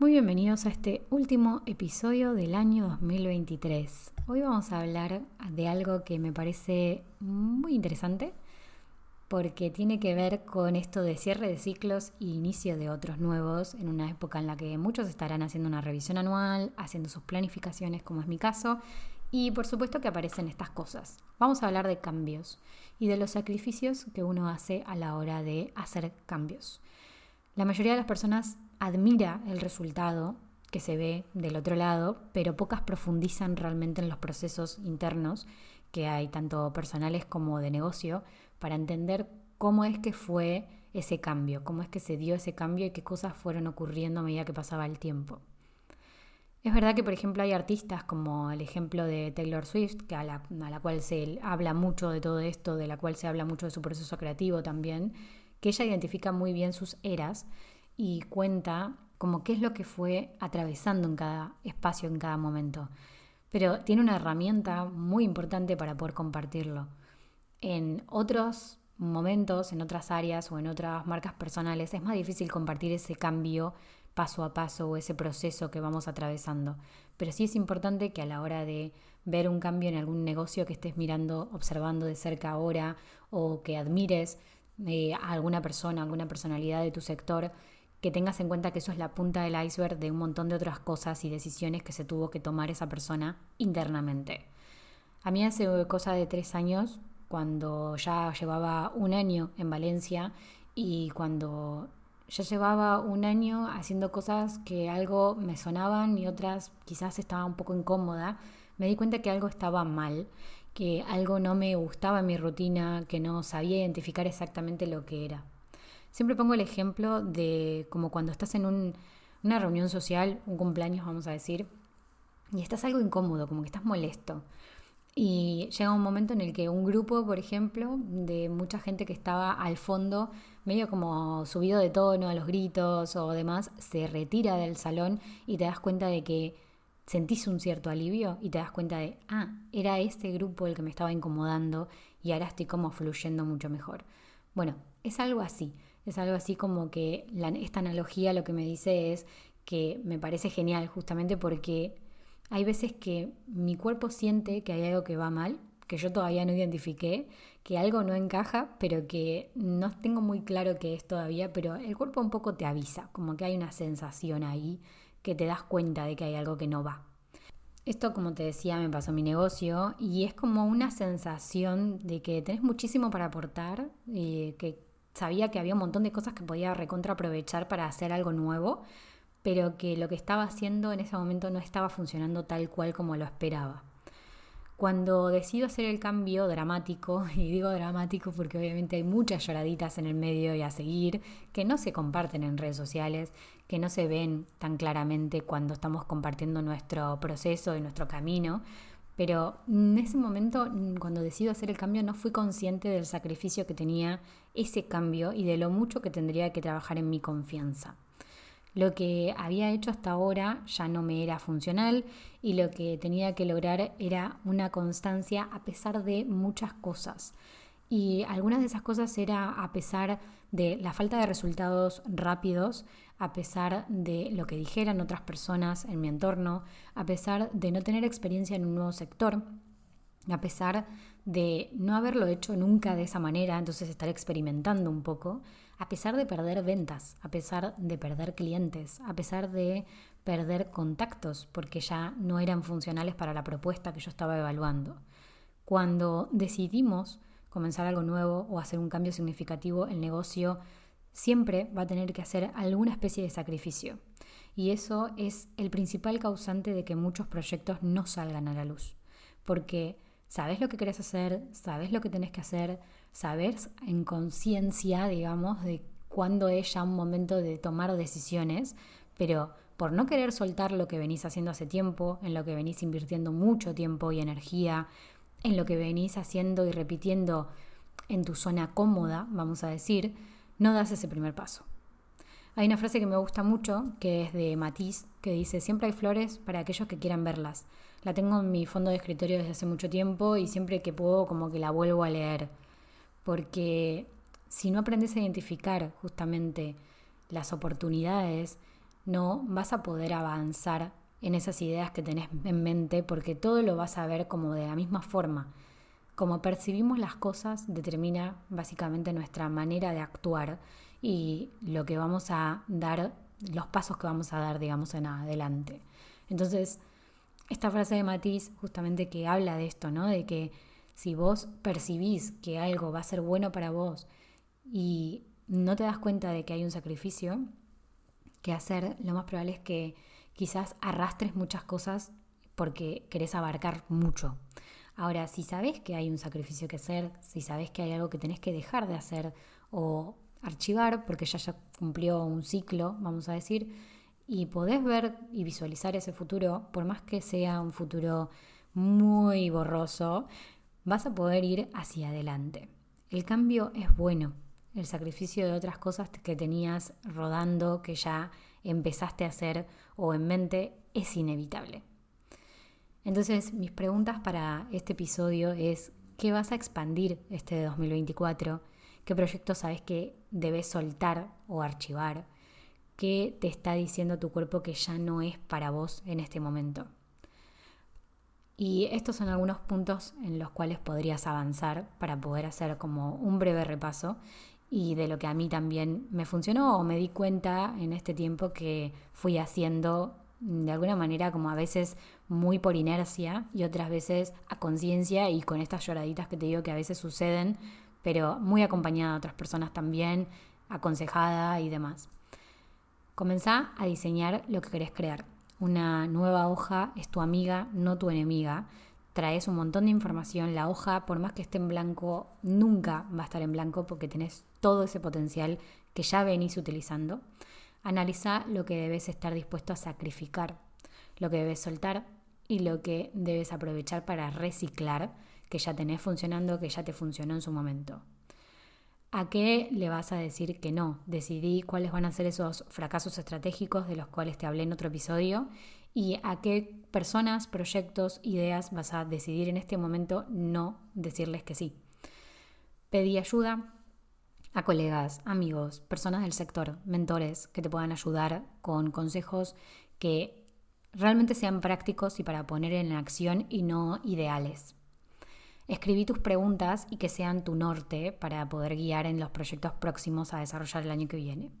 Muy bienvenidos a este último episodio del año 2023. Hoy vamos a hablar de algo que me parece muy interesante porque tiene que ver con esto de cierre de ciclos y inicio de otros nuevos en una época en la que muchos estarán haciendo una revisión anual, haciendo sus planificaciones como es mi caso y por supuesto que aparecen estas cosas. Vamos a hablar de cambios y de los sacrificios que uno hace a la hora de hacer cambios. La mayoría de las personas admira el resultado que se ve del otro lado, pero pocas profundizan realmente en los procesos internos que hay, tanto personales como de negocio, para entender cómo es que fue ese cambio, cómo es que se dio ese cambio y qué cosas fueron ocurriendo a medida que pasaba el tiempo. Es verdad que, por ejemplo, hay artistas como el ejemplo de Taylor Swift, que a la, a la cual se habla mucho de todo esto, de la cual se habla mucho de su proceso creativo también, que ella identifica muy bien sus eras y cuenta como qué es lo que fue atravesando en cada espacio, en cada momento. Pero tiene una herramienta muy importante para poder compartirlo. En otros momentos, en otras áreas o en otras marcas personales, es más difícil compartir ese cambio paso a paso o ese proceso que vamos atravesando. Pero sí es importante que a la hora de ver un cambio en algún negocio que estés mirando, observando de cerca ahora o que admires eh, a alguna persona, alguna personalidad de tu sector, que tengas en cuenta que eso es la punta del iceberg de un montón de otras cosas y decisiones que se tuvo que tomar esa persona internamente. A mí hace cosa de tres años, cuando ya llevaba un año en Valencia y cuando ya llevaba un año haciendo cosas que algo me sonaban y otras quizás estaba un poco incómoda, me di cuenta que algo estaba mal, que algo no me gustaba en mi rutina, que no sabía identificar exactamente lo que era. Siempre pongo el ejemplo de como cuando estás en una reunión social, un cumpleaños vamos a decir, y estás algo incómodo, como que estás molesto. Y llega un momento en el que un grupo, por ejemplo, de mucha gente que estaba al fondo, medio como subido de tono a los gritos o demás, se retira del salón y te das cuenta de que sentís un cierto alivio y te das cuenta de, ah, era este grupo el que me estaba incomodando y ahora estoy como fluyendo mucho mejor. Bueno, es algo así. Es algo así como que esta analogía lo que me dice es que me parece genial justamente porque hay veces que mi cuerpo siente que hay algo que va mal, que yo todavía no identifiqué, que algo no encaja, pero que no tengo muy claro qué es todavía, pero el cuerpo un poco te avisa, como que hay una sensación ahí que te das cuenta de que hay algo que no va. Esto, como te decía, me pasó mi negocio y es como una sensación de que tenés muchísimo para aportar, y eh, que sabía que había un montón de cosas que podía recontra aprovechar para hacer algo nuevo, pero que lo que estaba haciendo en ese momento no estaba funcionando tal cual como lo esperaba. Cuando decido hacer el cambio dramático, y digo dramático porque obviamente hay muchas lloraditas en el medio y a seguir, que no se comparten en redes sociales, que no se ven tan claramente cuando estamos compartiendo nuestro proceso y nuestro camino, pero en ese momento, cuando decido hacer el cambio, no fui consciente del sacrificio que tenía ese cambio y de lo mucho que tendría que trabajar en mi confianza. Lo que había hecho hasta ahora ya no me era funcional y lo que tenía que lograr era una constancia a pesar de muchas cosas. Y algunas de esas cosas era a pesar de la falta de resultados rápidos, a pesar de lo que dijeran otras personas en mi entorno, a pesar de no tener experiencia en un nuevo sector, a pesar de no haberlo hecho nunca de esa manera, entonces estar experimentando un poco, a pesar de perder ventas, a pesar de perder clientes, a pesar de perder contactos porque ya no eran funcionales para la propuesta que yo estaba evaluando. Cuando decidimos comenzar algo nuevo o hacer un cambio significativo, el negocio siempre va a tener que hacer alguna especie de sacrificio. Y eso es el principal causante de que muchos proyectos no salgan a la luz. Porque sabes lo que querés hacer, sabes lo que tenés que hacer, sabes en conciencia, digamos, de cuándo es ya un momento de tomar decisiones, pero por no querer soltar lo que venís haciendo hace tiempo, en lo que venís invirtiendo mucho tiempo y energía, en lo que venís haciendo y repitiendo en tu zona cómoda, vamos a decir, no das ese primer paso. Hay una frase que me gusta mucho, que es de Matisse, que dice, siempre hay flores para aquellos que quieran verlas. La tengo en mi fondo de escritorio desde hace mucho tiempo y siempre que puedo como que la vuelvo a leer. Porque si no aprendes a identificar justamente las oportunidades, no vas a poder avanzar en esas ideas que tenés en mente porque todo lo vas a ver como de la misma forma. Como percibimos las cosas determina básicamente nuestra manera de actuar y lo que vamos a dar, los pasos que vamos a dar, digamos, en adelante. Entonces, esta frase de Matiz justamente que habla de esto, ¿no? De que si vos percibís que algo va a ser bueno para vos y no te das cuenta de que hay un sacrificio que hacer, lo más probable es que quizás arrastres muchas cosas porque querés abarcar mucho. Ahora, si sabes que hay un sacrificio que hacer, si sabes que hay algo que tenés que dejar de hacer o archivar porque ya ya cumplió un ciclo, vamos a decir, y podés ver y visualizar ese futuro, por más que sea un futuro muy borroso, vas a poder ir hacia adelante. El cambio es bueno. El sacrificio de otras cosas que tenías rodando, que ya empezaste a hacer o en mente, es inevitable. Entonces, mis preguntas para este episodio es, ¿qué vas a expandir este 2024? ¿Qué proyectos sabes que debes soltar o archivar? ¿Qué te está diciendo tu cuerpo que ya no es para vos en este momento? Y estos son algunos puntos en los cuales podrías avanzar para poder hacer como un breve repaso y de lo que a mí también me funcionó o me di cuenta en este tiempo que fui haciendo de alguna manera como a veces muy por inercia y otras veces a conciencia y con estas lloraditas que te digo que a veces suceden, pero muy acompañada de otras personas también, aconsejada y demás. Comenzá a diseñar lo que querés crear una nueva hoja es tu amiga, no tu enemiga. Traes un montón de información. La hoja, por más que esté en blanco, nunca va a estar en blanco porque tenés todo ese potencial que ya venís utilizando. Analiza lo que debes estar dispuesto a sacrificar, lo que debes soltar y lo que debes aprovechar para reciclar, que ya tenés funcionando, que ya te funcionó en su momento. ¿A qué le vas a decir que no? Decidí cuáles van a ser esos fracasos estratégicos de los cuales te hablé en otro episodio y a qué personas, proyectos, ideas vas a decidir en este momento no decirles que sí. Pedí ayuda a colegas, amigos, personas del sector, mentores que te puedan ayudar con consejos que realmente sean prácticos y para poner en acción y no ideales. Escribí tus preguntas y que sean tu norte para poder guiar en los proyectos próximos a desarrollar el año que viene.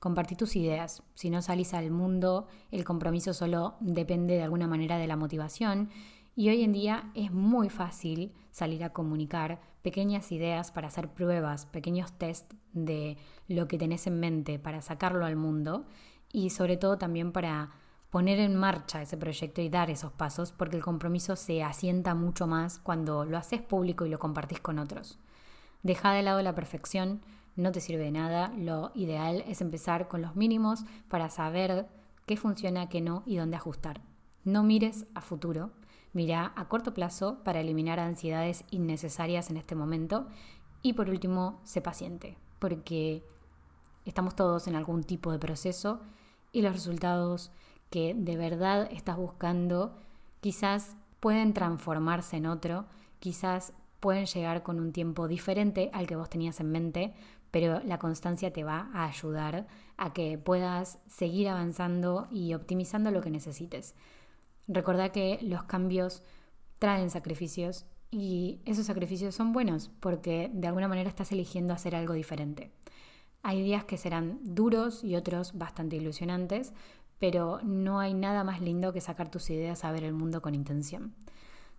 Compartí tus ideas. Si no salís al mundo, el compromiso solo depende de alguna manera de la motivación y hoy en día es muy fácil salir a comunicar pequeñas ideas para hacer pruebas, pequeños test de lo que tenés en mente para sacarlo al mundo y sobre todo también para poner en marcha ese proyecto y dar esos pasos, porque el compromiso se asienta mucho más cuando lo haces público y lo compartís con otros. Deja de lado la perfección, no te sirve de nada, lo ideal es empezar con los mínimos para saber qué funciona, qué no y dónde ajustar. No mires a futuro, mira a corto plazo para eliminar ansiedades innecesarias en este momento y por último, sé paciente, porque estamos todos en algún tipo de proceso y los resultados que de verdad estás buscando, quizás pueden transformarse en otro, quizás pueden llegar con un tiempo diferente al que vos tenías en mente, pero la constancia te va a ayudar a que puedas seguir avanzando y optimizando lo que necesites. Recordá que los cambios traen sacrificios y esos sacrificios son buenos porque de alguna manera estás eligiendo hacer algo diferente. Hay días que serán duros y otros bastante ilusionantes, pero no hay nada más lindo que sacar tus ideas a ver el mundo con intención.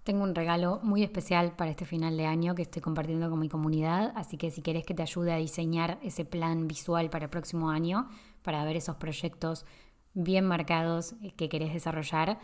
Tengo un regalo muy especial para este final de año que estoy compartiendo con mi comunidad, así que si querés que te ayude a diseñar ese plan visual para el próximo año, para ver esos proyectos bien marcados que querés desarrollar,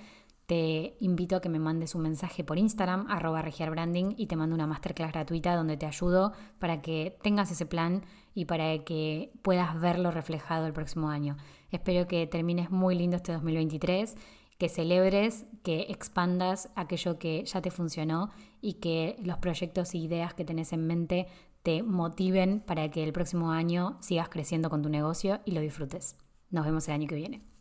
te invito a que me mandes un mensaje por Instagram, arroba regiarbranding, y te mando una masterclass gratuita donde te ayudo para que tengas ese plan y para que puedas verlo reflejado el próximo año. Espero que termines muy lindo este 2023, que celebres, que expandas aquello que ya te funcionó y que los proyectos e ideas que tenés en mente te motiven para que el próximo año sigas creciendo con tu negocio y lo disfrutes. Nos vemos el año que viene.